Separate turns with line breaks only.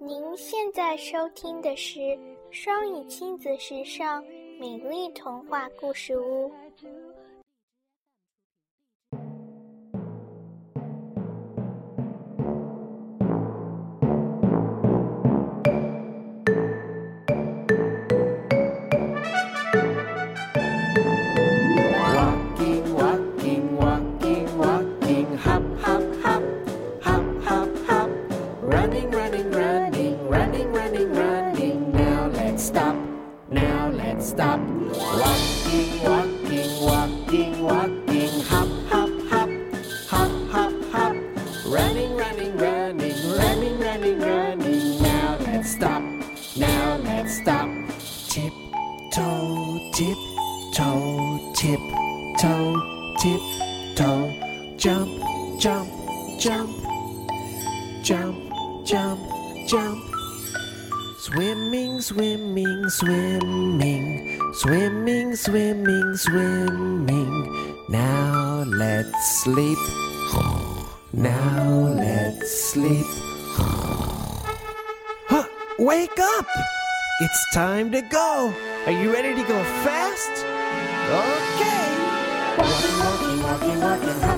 您现在收听的是双语亲子时尚美丽童话故事屋。
Running, running, running. Now let's stop. Now let's stop. Walking, walking, walking, walking, hop, hop, hop, hop, hop, hop. Running, running, running, running, running, running. Now let's stop. Now let's stop. Tip toe, tip toe, tip toe, tip toe, jump, jump, jump, jump, jump, jump. Swimming, swimming, swimming, swimming, swimming, swimming. Now let's sleep. Now let's sleep. Huh, wake up! It's time to go. Are you ready to go fast? Okay. Walking, walking, walking, walking,